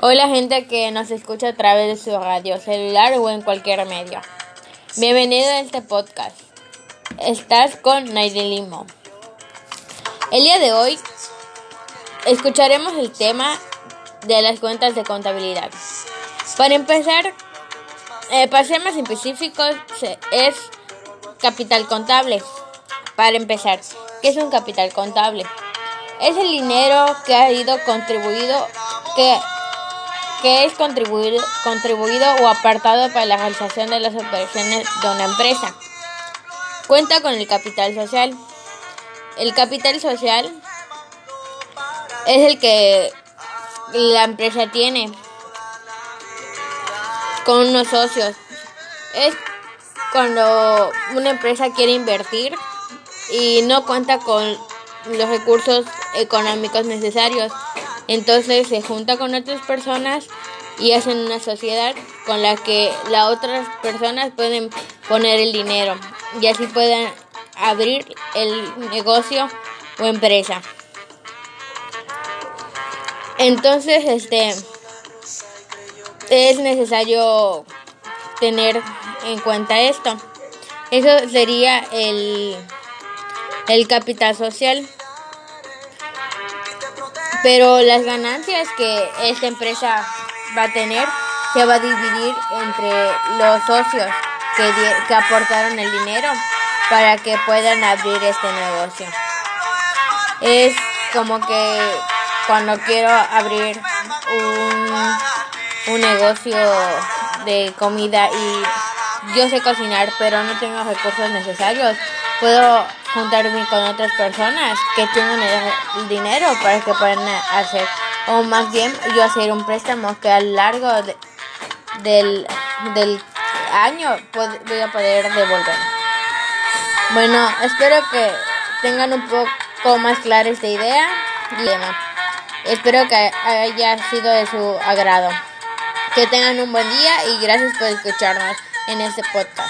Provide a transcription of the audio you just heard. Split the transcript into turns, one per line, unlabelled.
Hola gente que nos escucha a través de su radio, celular o en cualquier medio. Bienvenido a este podcast. Estás con Naide Limo. El día de hoy escucharemos el tema de las cuentas de contabilidad. Para empezar, eh, para ser más específicos, es capital contable. Para empezar, ¿qué es un capital contable? Es el dinero que ha ido contribuido que que es contribuido, contribuido o apartado para la realización de las operaciones de una empresa. Cuenta con el capital social. El capital social es el que la empresa tiene con unos socios. Es cuando una empresa quiere invertir y no cuenta con los recursos económicos necesarios entonces se junta con otras personas y hacen una sociedad con la que las otras personas pueden poner el dinero y así pueden abrir el negocio o empresa. Entonces, este es necesario tener en cuenta esto. Eso sería el, el capital social pero las ganancias que esta empresa va a tener se va a dividir entre los socios que, que aportaron el dinero para que puedan abrir este negocio. Es como que cuando quiero abrir un, un negocio de comida y yo sé cocinar pero no tengo recursos necesarios, puedo juntarme con otras personas que tienen el dinero para que puedan hacer, o más bien yo hacer un préstamo que a lo largo del, del año voy a poder devolver. Bueno, espero que tengan un poco más clara esta idea y espero que haya sido de su agrado. Que tengan un buen día y gracias por escucharnos en este podcast.